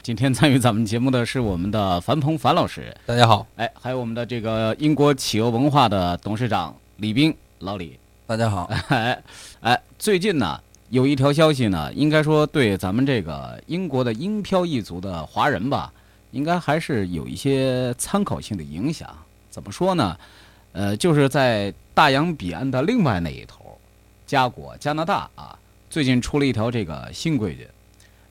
今天参与咱们节目的是我们的樊鹏樊老师，大家好，哎，还有我们的这个英国企鹅文化的董事长李斌老李，大家好，哎哎，最近呢有一条消息呢，应该说对咱们这个英国的英漂一族的华人吧，应该还是有一些参考性的影响。怎么说呢？呃，就是在大洋彼岸的另外那一头，加国加拿大啊，最近出了一条这个新规矩。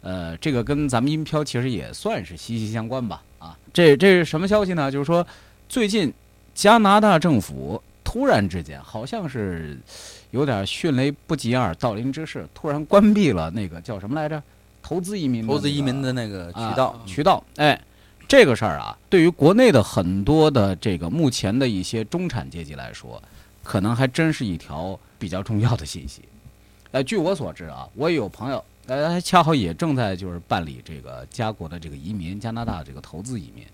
呃，这个跟咱们音漂其实也算是息息相关吧？啊，这这是什么消息呢？就是说，最近加拿大政府突然之间，好像是有点迅雷不及掩耳盗铃之势，突然关闭了那个叫什么来着？投资移民、投资移民的那个渠道渠道。哎，这个事儿啊，对于国内的很多的这个目前的一些中产阶级来说，可能还真是一条比较重要的信息。呃，据我所知啊，我也有朋友。呃，恰好也正在就是办理这个加国的这个移民，加拿大这个投资移民，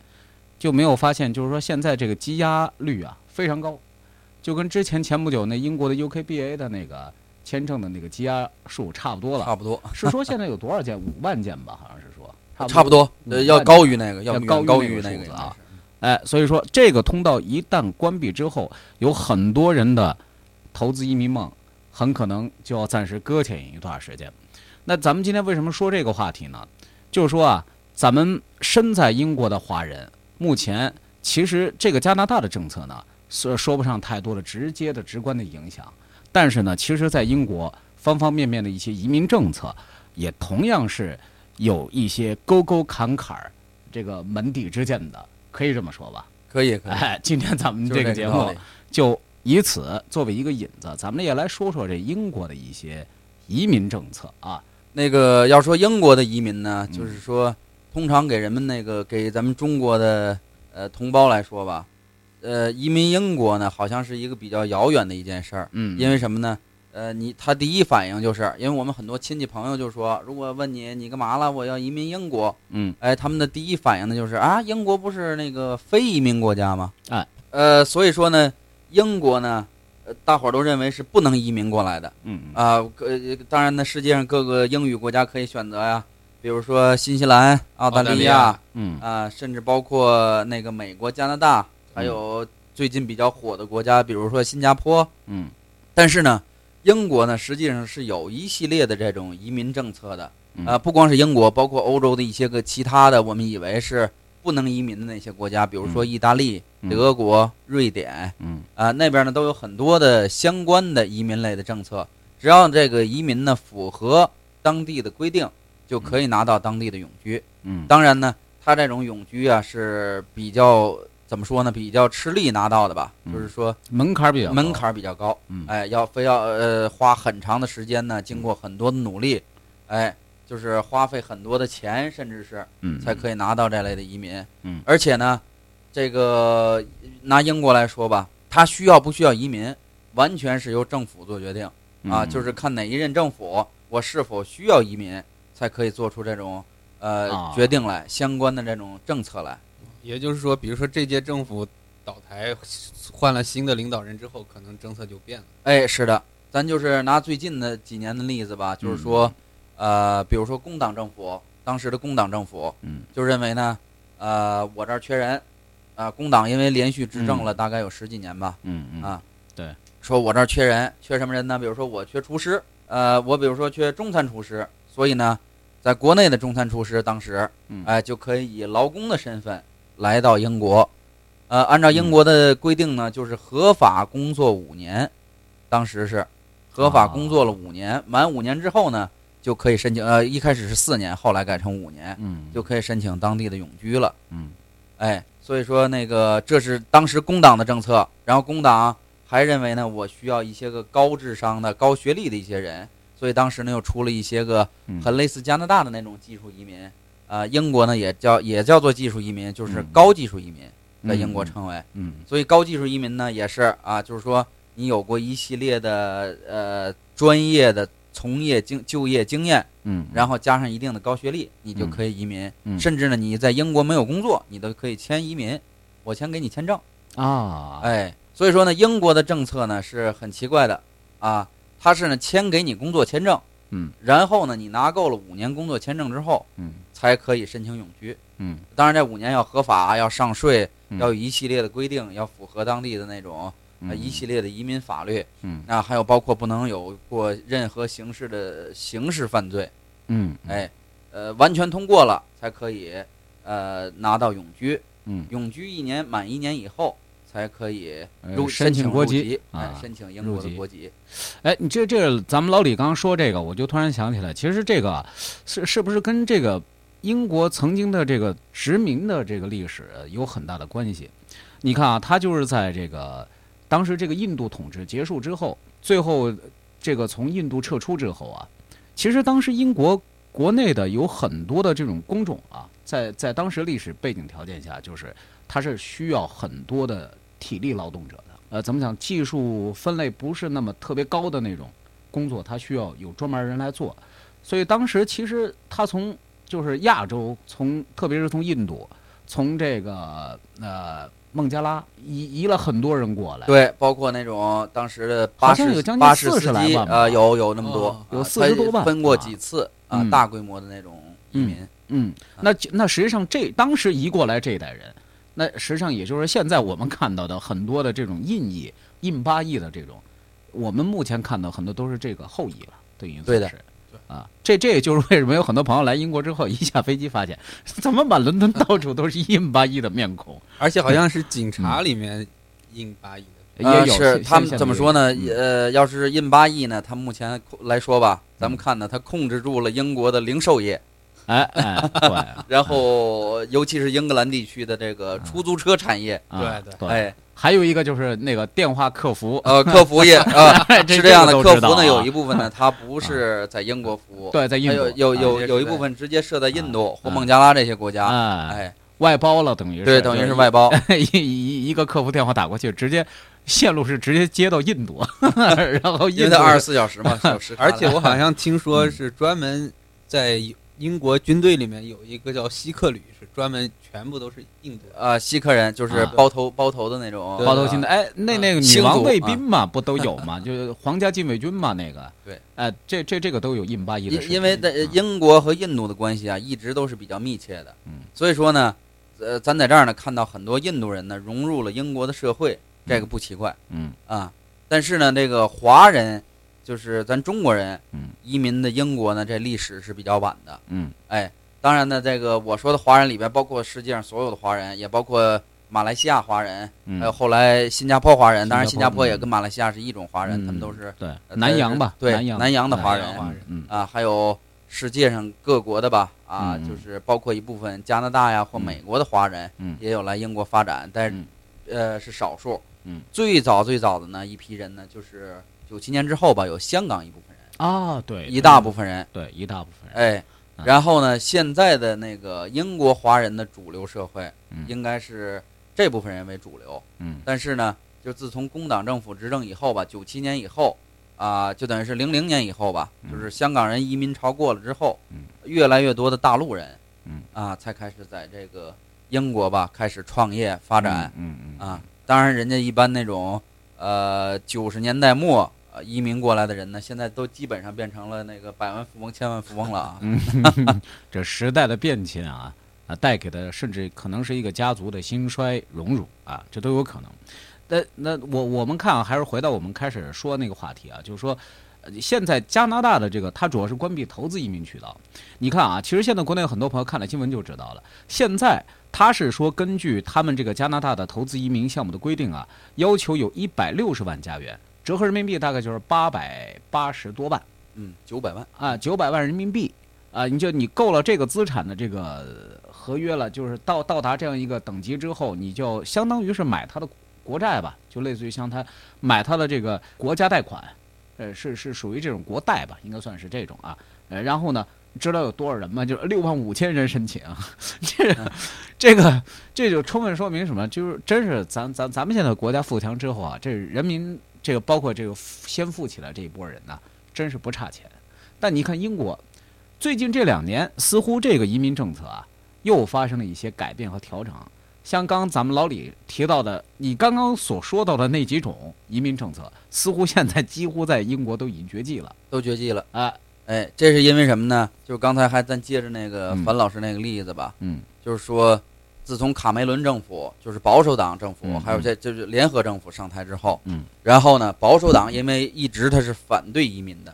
就没有发现，就是说现在这个积压率啊非常高，就跟之前前不久那英国的 UKBA 的那个签证的那个积压数差不多了。差不多是说现在有多少件？五万件吧，好像是说。差不多，呃，要高于那个，要高于那个啊。哎，所以说这个通道一旦关闭之后，有很多人的投资移民梦很可能就要暂时搁浅一段时间。那咱们今天为什么说这个话题呢？就是说啊，咱们身在英国的华人，目前其实这个加拿大的政策呢，说说不上太多的直接的、直观的影响。但是呢，其实，在英国方方面面的一些移民政策，也同样是有一些沟沟坎坎儿，这个门第之见的，可以这么说吧？可以，可以。哎，今天咱们这个节目就以此作为一个引子，咱们也来说说这英国的一些移民政策啊。那个要说英国的移民呢，就是说，通常给人们那个给咱们中国的呃同胞来说吧，呃，移民英国呢，好像是一个比较遥远的一件事儿。嗯，因为什么呢？呃，你他第一反应就是，因为我们很多亲戚朋友就说，如果问你你干嘛了，我要移民英国。嗯，哎，他们的第一反应呢就是啊，英国不是那个非移民国家吗？哎，呃，所以说呢，英国呢。呃，大伙儿都认为是不能移民过来的。嗯啊，呃，当然呢，世界上各个英语国家可以选择呀，比如说新西兰、澳大利亚，嗯啊，甚至包括那个美国、加拿大，还有最近比较火的国家，比如说新加坡。嗯，但是呢，英国呢，实际上是有一系列的这种移民政策的。啊，不光是英国，包括欧洲的一些个其他的，我们以为是。不能移民的那些国家，比如说意大利、德国、瑞典，嗯啊，那边呢都有很多的相关的移民类的政策。只要这个移民呢符合当地的规定，就可以拿到当地的永居。嗯，当然呢，他这种永居啊是比较怎么说呢？比较吃力拿到的吧？就是说门槛比较门槛比较高。嗯，哎，要非要呃花很长的时间呢，经过很多的努力，哎。就是花费很多的钱，甚至是才可以拿到这类的移民。嗯，而且呢，这个拿英国来说吧，他需要不需要移民，完全是由政府做决定啊，就是看哪一任政府我是否需要移民，才可以做出这种呃决定来，相关的这种政策来。也就是说，比如说这届政府倒台，换了新的领导人之后，可能政策就变了。哎，是的，咱就是拿最近的几年的例子吧，就是说。呃，比如说工党政府，当时的工党政府，嗯，就认为呢，呃，我这儿缺人，啊，工党因为连续执政了大概有十几年吧，嗯嗯，啊，对，说我这儿缺人，缺什么人呢？比如说我缺厨师，呃，我比如说缺中餐厨师，所以呢，在国内的中餐厨师当时，哎，就可以以劳工的身份来到英国，呃，按照英国的规定呢，就是合法工作五年，当时是。合法工作了五年，满五年之后呢，就可以申请。呃，一开始是四年，后来改成五年，嗯，就可以申请当地的永居了。嗯哎，所以说那个这是当时工党的政策，然后工党还认为呢，我需要一些个高智商的、高学历的一些人，所以当时呢又出了一些个嗯很类似加拿大的那种技术移民。啊，英国呢也叫也叫做技术移民，就是嗯高技术移民，在英国称为。嗯所以高技术移民呢也是啊，就是说你有过一系列的呃专业的从业经就业经验，嗯，然后加上一定的高学历，你就可以移民。嗯。甚至呢，你在英国没有工作，你都可以签移民，我先给你签证。啊，哎，所以说呢，英国的政策呢是很奇怪的。啊，它是呢签给你工作签证，嗯。然后呢你拿够了五年工作签证之后，嗯。才可以申请永居。嗯。当然，这五年要合法，要上税，嗯。要有一系列的规定，要符合当地的那种呃嗯一系列的移民法律。嗯啊，还有包括不能有过任何形式的刑事犯罪。嗯哎，呃，完全通过了才可以呃拿到永居。嗯永居一年满一年以后才可以申请国籍啊哎，申请英国的国籍。哎，你这这咱们老李刚刚说这个，我就突然想起来，其实这个是是不是跟这个英国曾经的这个殖民的这个历史有很大的关系？你看啊，他就是在这个当时这个印度统治结束之后，最后这个从印度撤出之后啊，其实当时英国国内的有很多的这种工种啊，在在当时历史背景条件下，就是它是需要很多的体力劳动者的。呃，怎么讲？技术分类不是那么特别高的那种工作，它需要有专门人来做。所以当时其实他从就是亚洲，从特别是从印度，从这个呃孟加拉移移了很多人过来。对，包括那种当时的巴好像士有将近巴士40司机来万吧呃，有有那么多哦，有啊40多万分分过啊几次啊嗯，大规模的那种移民。嗯，那那实际上这当时移过来这一代人，那实际上也就是现在我们看到的很多的这种印裔、印巴裔的这种，我们目前看到很多都是这个后裔了，等于对的是。啊，这这也就是为什么有很多朋友来英国之后，一下飞机发现，怎么满伦敦到处都是印巴裔的面孔，而且好像是警察里面印巴裔的，呃，也有是他们怎么说呢？呃，要是印巴裔呢，他目前来说吧，咱们嗯看呢，他控制住了英国的零售业，哎哎，对，然后尤其是英格兰地区的这个出租车产业，啊对对。对，哎，还有一个就是那个电话客服，呃，客服业 啊，这是这样的，客服呢有一部分呢，它不是在英国服务，对，在印还度有有有有一部分直接设在印度或啊。孟加拉这些国家，哎，哎，外包了，等于是。对，等于是外包，一一一个客服电话打过去，直接线路是直接接到印度，然后印度因为它二十四小时嘛，小时而且我好像听说是专门在英国军队里面有一个叫希克旅，是专门全部都是印度人。呃，锡克人就是啊包头包头的那种，包头新的，哎，那那个女王卫兵嘛，不都有 嘛？就是皇家禁卫军嘛，那个，对，哎，这这这个都有印巴裔的，因因为英国和印度的关系啊，一直都是比较密切的，嗯，所以说呢，呃，咱在这儿呢看到很多印度人呢融入了英国的社会，这个不奇怪嗯啊。但是呢，这个华人，就是咱中国人嗯移民的英国呢，这历史是比较晚的。嗯哎，当然呢，这个我说的华人里边，包括世界上所有的华人，也包括马来西亚华人，嗯，还有后来新加坡华人。当然，新加坡也嗯跟马来西亚是一种华人，嗯他们都是对呃南洋吧，对南洋南洋的华人啊，还有世界上各国的吧，啊，嗯就是包括一部分加拿大呀或美国的华人，嗯。也有来英国发展，但是、嗯。呃是少数。嗯，最早最早的呢一批人呢，就是九七年之后吧，有香港一部分人，啊，对，一大部分人，对一大部分人，哎，嗯然后呢，现在的那个英国华人的主流社会，嗯。应该是这部分人为主流。嗯。但是呢，就自从工党政府执政以后吧，九七年以后，啊、就等于是零零年以后吧，嗯。就是香港人移民潮过了之后，嗯。越来越多的大陆人，嗯。啊，才开始在这个英国吧开始创业发展、嗯嗯。啊。当然，人家一般那种呃九十年代末呃移民过来的人呢，现在都基本上变成了那个百万富翁、千万富翁了啊。嗯，这时代的变迁啊，啊，带给的甚至可能是一个家族的兴衰荣辱啊，这都有可能。那那我我们看啊，还是回到我们开始说那个话题啊，就是说，呃现在加拿大的这个它主要是关闭投资移民渠道。你看啊，其实现在国内有很多朋友看了新闻就知道了，现在他是说根据他们这个加拿大的投资移民项目的规定啊，要求有一百六十万加元折合人民币大概就是八百八十多万嗯，九百万，啊，九百万人民币啊，你就你够了这个资产的这个合约了，就是到到达这样一个等级之后，你就相当于是买他的国债吧，就类似于像他买他的这个国家贷款，呃，是是属于这种国贷吧，应该算是这种啊，呃，然后呢。知道有多少人吗？就是六万五千人申请，这 这个这就充分说明什么？就是真是咱咱咱们现在国家富强之后啊，这人民这个包括这个先富起来这一波人呐，真是不差钱。但你看英国，最近这两年似乎这个移民政策啊又发生了一些改变和调整。像刚咱们老李提到的，你刚刚所说到的那几种移民政策，似乎现在几乎在英国都已经绝迹了，都绝迹了啊。哎，这是因为什么呢？就是刚才还咱接着那个樊老师那个例子吧，嗯，就是说，自从卡梅伦政府，就是保守党政府，嗯还有这就是联合政府上台之后，嗯，然后呢，保守党因为一直他是反对移民的，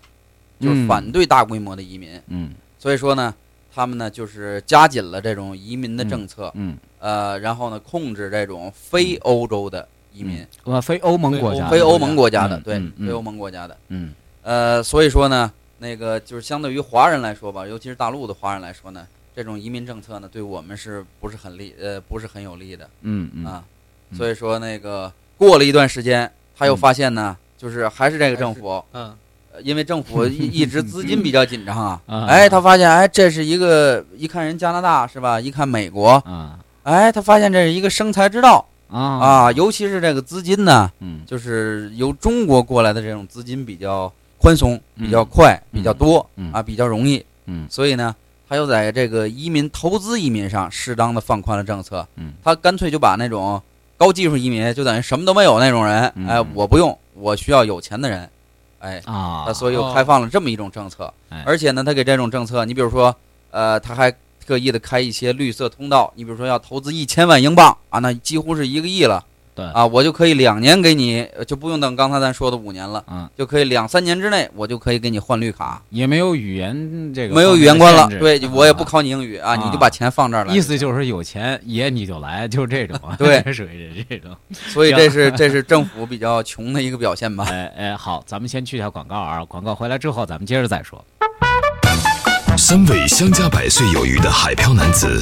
就是嗯。反对大规模的移民，嗯。所以说呢，他们呢就是加紧了这种移民的政策，嗯，呃，然后呢，控制这种非欧洲的移民，呃，非欧盟国家，非欧盟国家的，对，嗯嗯嗯。非欧盟国家的，嗯。呃，所以说呢，那个就是相对于华人来说吧，尤其是大陆的华人来说呢，这种移民政策呢，对我们是不是很利，呃，不是很有利的嗯嗯啊。嗯所以说那个过了一段时间，他又发现呢，就是还是这个政府，嗯，呃因为政府一一直资金比较紧张啊 啊，哎，他发现哎，这是一个一看人加拿大是吧？一看美国，啊哎，他发现这是一个生财之道啊啊，尤其是这个资金呢，嗯就是由中国过来的这种资金比较宽松、嗯比较快、嗯比较多嗯啊，比较容易，嗯所以呢，他又在这个移民投资移民上适当的放宽了政策。嗯他干脆就把那种高技术移民，就等于什么都没有那种人，嗯哎，我不用，我需要有钱的人，哎，啊他所以又开放了这么一种政策哎，而且呢，他给这种政策，你比如说，呃，他还特意的开一些绿色通道，你比如说要投资一千万英镑啊，那几乎是一个亿了。对啊，我就可以两年给你，呃就不用等刚才咱说的五年了，嗯就可以两三年之内，我就可以给你换绿卡，也没有语言这个没有语言关了，对啊我也不考你英语啊，你就把钱放这儿来。意思就是有钱爷你就来，就这种，对 属于这种。所以这是这是政府比较穷的一个表现吧。哎 哎，好，咱们先去一下广告啊，广告回来之后咱们接着再说。三位相加百岁有余的海漂男子，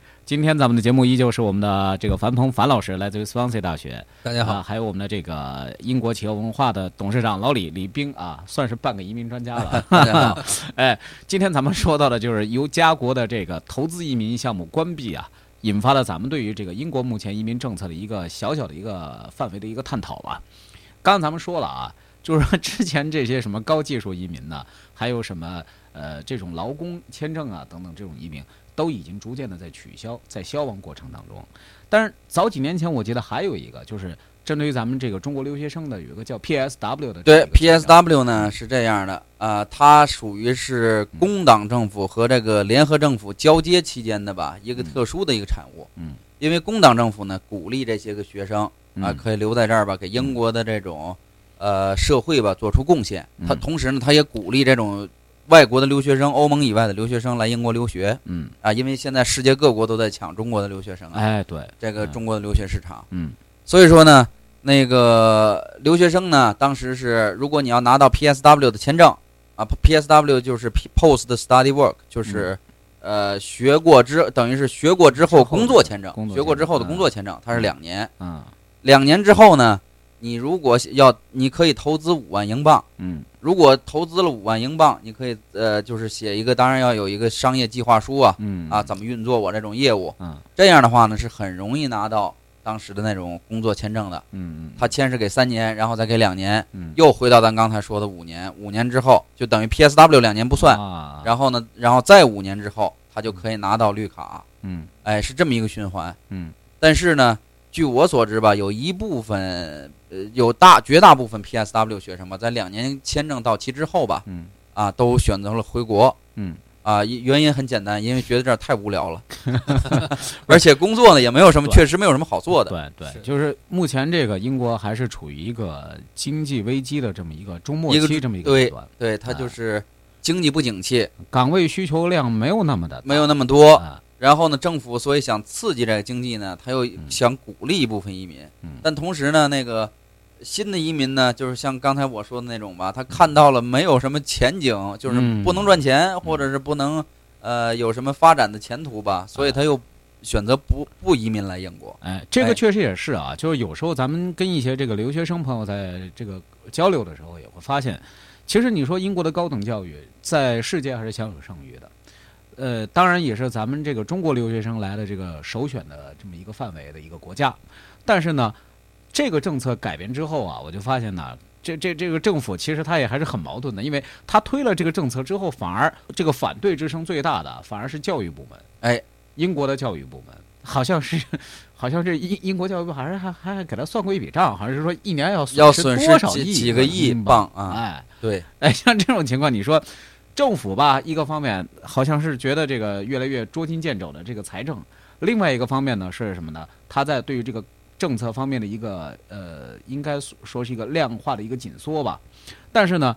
今天咱们的节目依旧是我们的这个樊鹏樊老师，来自于 Swansea 大学，大家好啊，还有我们的这个英国企业文化的董事长老李李冰啊，算是半个移民专家了。大家好，哎，今天咱们说到的就是由家国的这个投资移民项目关闭啊，引发了咱们对于这个英国目前移民政策的一个小小的一个范围的一个探讨吧。刚刚咱们说了啊，就是说之前这些什么高技术移民呢，还有什么呃这种劳工签证啊等等这种移民，都已经逐渐的在取消，在消亡过程当中。但是早几年前我记得还有一个，就是针对于咱们这个中国留学生的有一个叫 PSW 的对 PSW 呢是这样的啊，它属于是工党政府和这个联合政府交接期间的吧，一个特殊的一个产物。嗯，因为工党政府呢鼓励这些个学生啊嗯可以留在这儿吧，给英国的这种呃社会吧做出贡献。他嗯同时呢，他也鼓励这种外国的留学生、欧盟以外的留学生来英国留学嗯，啊，因为现在世界各国都在抢中国的留学生啊，哎对，这个嗯。中国的留学市场。嗯。所以说呢，那个留学生呢，当时是如果你要拿到 PSW 的签证啊，PSW 就是 Post Study Work，就是呃学过之等于是学过之后工作签证工，作学过之后的工作签证，它是两年。嗯。两年之后呢，你如果要你可以投资五万英镑，嗯。如果投资了五万英镑，你可以呃就是写一个，当然要有一个商业计划书啊嗯。啊，怎么运作我这种业务，嗯。这样的话呢是很容易拿到当时的那种工作签证的。嗯他签是给三年，然后再给两年，嗯。又回到咱刚才说的五年，五年之后就等于 PSW 两年不算，啊。然后呢，然后再五年之后，他就可以拿到绿卡，嗯。哎，是这么一个循环。嗯。但是呢，据我所知吧，有一部分呃，有大绝大部分 PSW 学生吧，在两年签证到期之后吧，嗯啊，都选择了回国。嗯啊，原因很简单，因为觉得这儿太无聊了 而且工作呢也没有什么，确实没有什么好做的。对对，就是目前这个英国还是处于一个经济危机的这么一个中末期这么一个对阶段，对，它啊就是经济不景气，岗位需求量没有那么的大没有那么多。啊然后呢，政府所以想刺激这个经济呢，他又想鼓励一部分移民，嗯。但同时呢，那个新的移民呢，就是像刚才我说的那种吧，他看到了没有什么前景，就是嗯不能赚钱，或者是不能呃有什么发展的前途吧，所以他又选择不不移民来英国。哎，这个哎。确实也是啊，就是有时候咱们跟一些这个留学生朋友在这个交流的时候，也会发现，其实你说英国的高等教育在世界还是享有盛誉的，呃，当然也是咱们这个中国留学生来的这个首选的这么一个范围的一个国家，但是呢，这个政策改变之后啊，我就发现呢。这这这个政府其实他也还是很矛盾的，因为他推了这个政策之后，反而这个反对之声最大的反而是教育部门。哎，英国的教育部门好像是，好像是英英国教育部好像还还还给他算过一笔账，好像是说一年要要损损失多少亿几个亿英镑啊哎对，哎，像这种情况，你说政府吧，一个方面好像是觉得这个越来越捉襟见肘的这个财政，另外一个方面呢是什么呢？他在对于这个政策方面的一个呃，应该说是一个量化的一个紧缩吧。但是呢，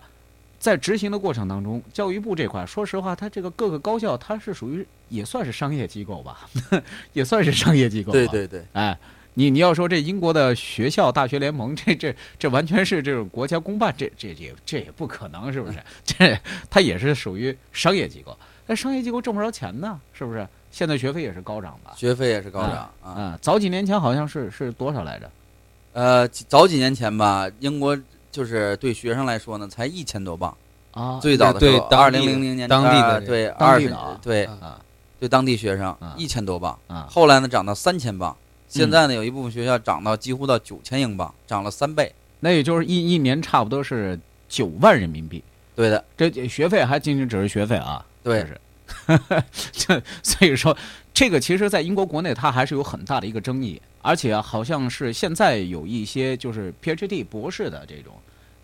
在执行的过程当中，教育部这块，说实话，它这个各个高校，它是属于也算是商业机构吧，也算是商业机构。对对对，哎，你你要说这英国的学校大学联盟，这这这完全是这种国家公办，这这也这也不可能，是不是？这它也是属于商业机构，那商业机构挣不着钱呢，是不是？现在学费也是高涨吧？学费也是高涨啊。啊，早几年前好像是是多少来着？呃，早几年前吧，英国就是对学生来说呢，才一千多镑。啊，最早的时候，二零零零年当地的对二十当地的啊对啊对当地学生啊一千多镑，啊，后来呢涨到三千磅，现嗯在呢有一部分学校涨到几乎到九千英镑，涨了三倍。那也就是一一年差不多是九万人民币，对的，这这学费还仅仅只是学费啊，对这是。这 所以说，这个其实，在英国国内它还是有很大的一个争议，而且啊，好像是现在有一些就是 PhD 博士的这种，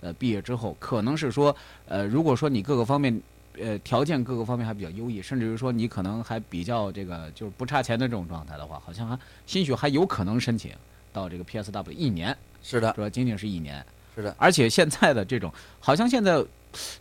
呃，毕业之后，可能是说，呃，如果说你各个方面，呃，条件各个方面还比较优异，甚至于说你可能还比较这个就是不差钱的这种状态的话，好像还兴许还有可能申请到这个 PSW 一年，是的，主要仅仅是一年。是的，而且现在的这种，好像现在，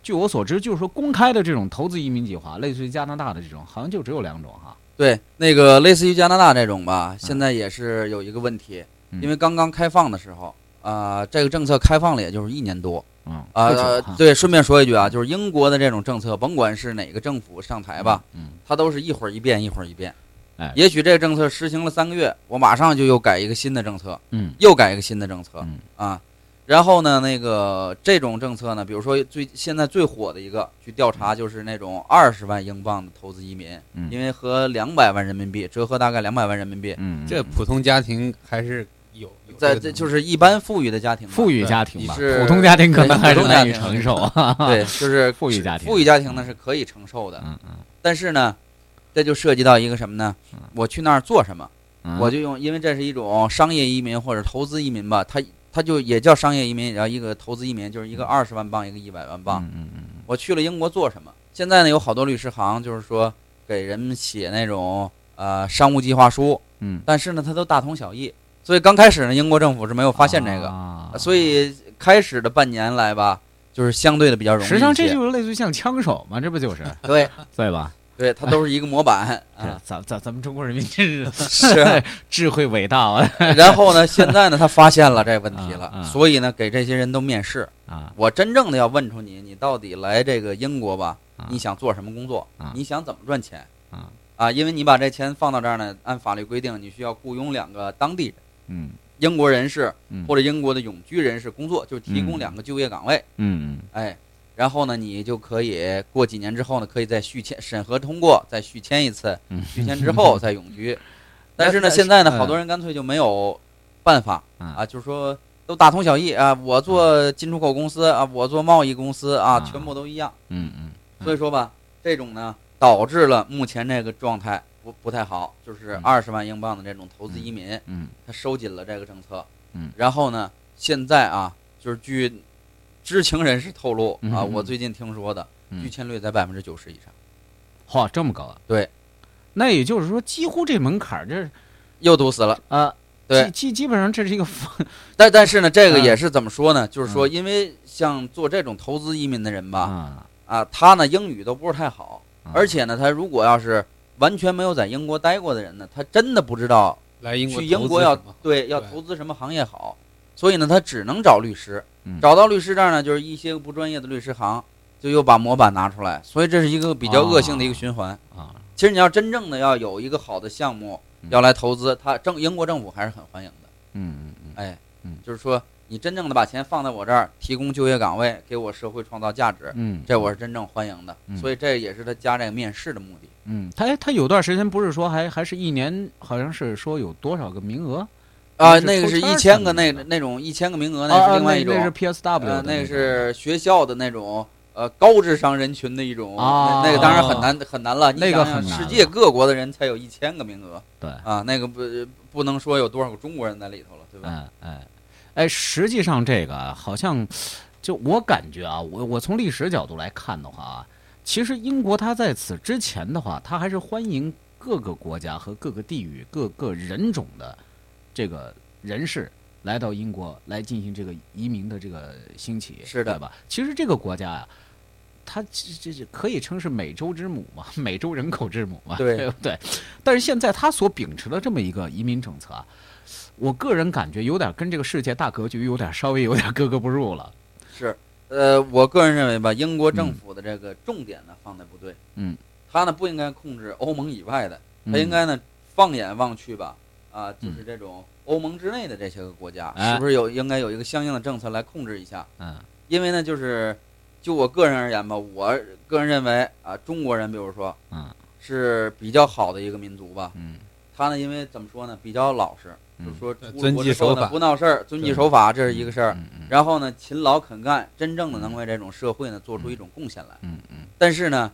据我所知，就是说公开的这种投资移民计划，类似于加拿大的这种，好像就只有两种哈。对那个类似于加拿大这种吧，现在也是有一个问题，嗯。因为刚刚开放的时候，啊，这个政策开放了也就是一年多。嗯啊、对，顺便说一句啊，就是英国的这种政策，甭管是哪个政府上台吧，嗯，它都是一会儿一变，一会儿一变。哎也许这个政策实行了三个月，我马上就又改一个新的政策，嗯又改一个新的政策嗯啊。然后呢，那个这种政策呢，比如说最现在最火的一个，去调查就是那种二十万英镑的投资移民，嗯因为和两百万人民币折合大概两百万人民币，嗯，这普通家庭还是有有在这就是一般富裕的家庭吧，富裕家庭吧，是普通家庭可能还是难以承受啊。对，就是富裕家庭富裕家庭呢是可以承受的，嗯嗯但是呢，这就涉及到一个什么呢？我去那儿做什么？嗯，我就用，因为这是一种商业移民或者投资移民吧，它它就也叫商业移民，然后一个投资移民就是一个二十万镑，一个一百万镑。嗯嗯嗯我去了英国做什么？现在呢，有好多律师行就是说给人写那种呃商务计划书，嗯，但是呢，它都大同小异。所以刚开始呢，英国政府是没有发现这个，啊所以开始的半年来吧，就是相对的比较容易。实际上这就是类似于像枪手嘛，这不就是 对对吧？对，它都是一个模板。咱咱咱们中国人民真是 是，智慧伟大啊然后呢，现在呢，他发现了这问题了，所以呢，给这些人都面试。啊！我真正的要问出你，你到底来这个英国吧？啊你想做什么工作？啊你想怎么赚钱？啊啊，因为你把这钱放到这儿呢，按法律规定，你需要雇佣两个当地人，嗯英国人士嗯。或者英国的永居人士工作，就是提供嗯。两个就业岗位，嗯哎，然后呢，你就可以过几年之后呢，可以再续签，审核通过，再续签一次，嗯。续签之后再永居。但是呢，现在呢，嗯。好多人干脆就没有办法啊啊，就是说都大同小异啊，我做进出口公司啊，我做贸易公司啊，啊。全部都一样。嗯嗯。所以说吧，这种呢，导致了目前这个状态不不太好，就是嗯二十万英镑的这种投资移民，嗯他收紧了这个政策。嗯然后呢，现在啊，就是据知情人士透露啊，我最近听说的，嗯拒签率在百分之九十以上。嚯，这么高啊？对，那也就是说，几乎这门槛儿又堵死了。啊，对基基基本上这是一个方 但但是呢，这个嗯也是怎么说呢？就是说，嗯因为像做这种投资移民的人吧，啊，啊，他呢英语都不是太好，啊而且呢，他如果要是完全没有在英国待过的人呢，他真的不知道来英国去英国要对要投资什么行业好，所以呢，他只能找律师嗯。找到律师这儿呢，就是一些不专业的律师行就又把模板拿出来，所以这是一个比较恶性的一个循环。啊，其实你要真正的要有一个好的项目嗯要来投资，他政英国政府还是很欢迎的。嗯嗯嗯哎，嗯就是说你真正的把钱放在我这儿，提供就业岗位，给我社会创造价值，嗯，这我是真正欢迎的。嗯所以这也是他加这个面试的目的。嗯，他他有段时间不是说还还是一年，好像是说有多少个名额啊，那个是一千个那那种一千个名额，啊那是另外一种。那是 PSW 那种是学校的那种呃高智商人群的一种，啊那那个当然很难很难了。那个世界各国的人才有一千个名额对，啊，那个不不能说有多少个中国人在里头了，对吧？哎哎哎，实际上这个啊好像就我感觉啊，我我从历史角度来看的话啊，其实英国它在此之前的话，它还是欢迎各个国家和各个地域、各个人种的这个人士来到英国来进行这个移民的这个兴起，是的对吧？其实这个国家呀、它这这这可以称是美洲之母嘛，美洲人口之母嘛，对对不对？但是现在它所秉持的这么一个移民政策啊，我个人感觉有点跟这个世界大格局有点稍微有点格格不入了。是，呃，我个人认为吧，英国政府的这个重点呢放在不对，嗯，他呢不应该控制欧盟以外的，他嗯应该呢放眼望去吧，啊，就是这种欧盟之内的这些个国家，哎。是不是有应该有一个相应的政策来控制一下？嗯。因为呢，就是就我个人而言吧，我个人认为啊，中国人比如说嗯。是比较好的一个民族吧，嗯。他呢因为怎么说呢，比较老实，嗯就是说遵纪守法不闹事儿，遵纪守法，这是一个事儿。嗯嗯然后呢，勤劳肯干，真正的能为这种社会呢做出一种贡献来。嗯嗯但是呢，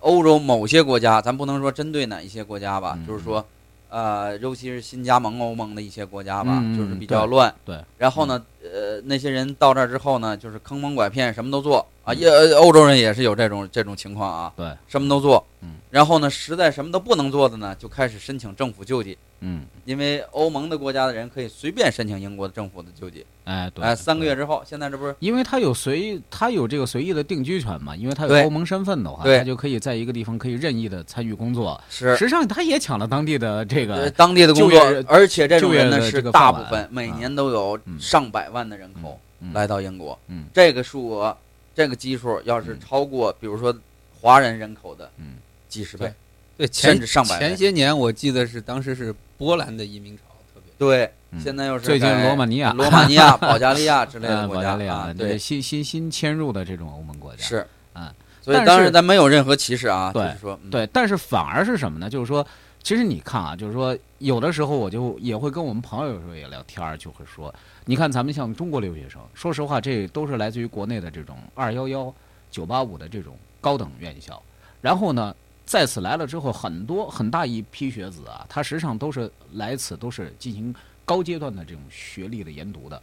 欧洲某些国家，咱不能说针对哪一些国家吧，嗯就是说，呃，尤其是新加盟欧盟的一些国家吧，就是比较乱。对对然后呢，呃，那些人到这儿之后呢，就是坑蒙拐骗，什么都做啊。也呃欧洲人也是有这种这种情况啊，对，什么都做。嗯。然后呢，实在什么都不能做的呢，就开始申请政府救济，嗯，因为欧盟的国家的人可以随便申请英国的政府的救济。哎对，哎，三个月。之后，现在这不是因为他有随他有这个随意的定居权嘛，因为他有欧盟身份的话，他就可以在一个地方可以任意的参与工作。是实际上，他也抢了当地的这呃，个，当地的工作而且这种人呢是个大部分，每啊年都有嗯上百万的人口嗯来到英国。嗯这个数额，这个基数要是嗯超过，比如说华人人口的嗯几十倍，对前甚至上百倍前些年我记得是当时是波兰的移民潮特别对，嗯现在又是最近改罗马尼亚罗马尼亚、保加利亚之类呃的国家保加利亚啊，对，新新新迁入的这种欧盟国家是啊。所以但是当然咱没有任何歧视啊，就对是说，嗯，对，但是反而是什么呢？就是说，其实你看啊，就是说，有的时候我就也会跟我们朋友有时候也聊天儿，就会说，你看咱们像中国留学生，说实话，这都是来自于国内的这种二幺幺、九八五的这种高等院校，然后呢，在此来了之后，很多很大一批学子啊，他实际上都是来此都是进行高阶段的这种学历的研读的，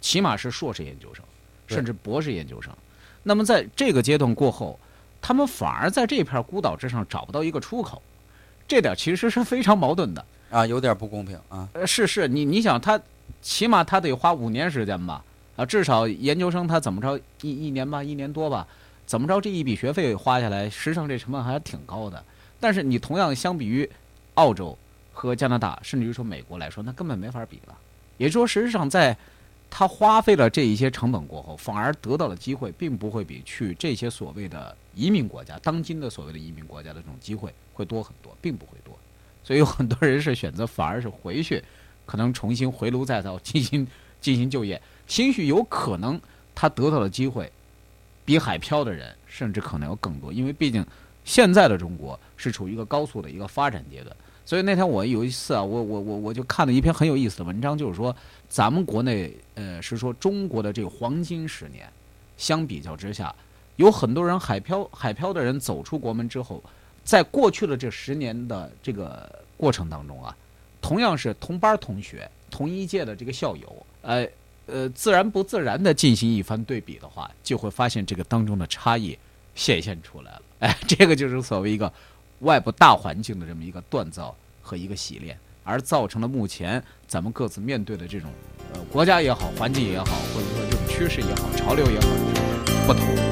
起码是硕士研究生，甚至博士研究生。那么在这个阶段过后，他们反而在这片孤岛之上找不到一个出口，这点其实是非常矛盾的。啊，有点不公平啊，呃，是是，你你想他，起码他得花五年时间吧，啊，至少研究生他怎么着一一年吧，一年多吧，怎么着这一笔学费花下来，实际上这成本还是挺高的。但是你同样相比于澳洲和加拿大，甚至于说美国来说，那根本没法比了。也就是说，实际上在他花费了这一些成本过后，反而得到的机会，并不会比去这些所谓的移民国家，当今的所谓的移民国家的这种机会会多很多，并不会多。所以有很多人是选择反而是回去，可能重新回炉再造，进行进行就业。兴许有可能他得到的机会，比海漂的人甚至可能要更多，因为毕竟现在的中国是处于一个高速的一个发展阶段。所以那天我有一次啊，我我我我就看了一篇很有意思的文章，就是说咱们国内呃是说中国的这个黄金十年，相比较之下，有很多人海漂海漂的人走出国门之后，在过去的这十年的这个过程当中啊，同样是同班同学、同一届的这个校友，呃呃，自然不自然的进行一番对比的话，就会发现这个当中的差异显现出来了。哎，这个就是所谓一个。外部大环境的这么一个锻造和一个洗练，而造成了目前咱们各自面对的这种，呃，国家也好，环境也好，或者说这种趋势也好，潮流也好，不同。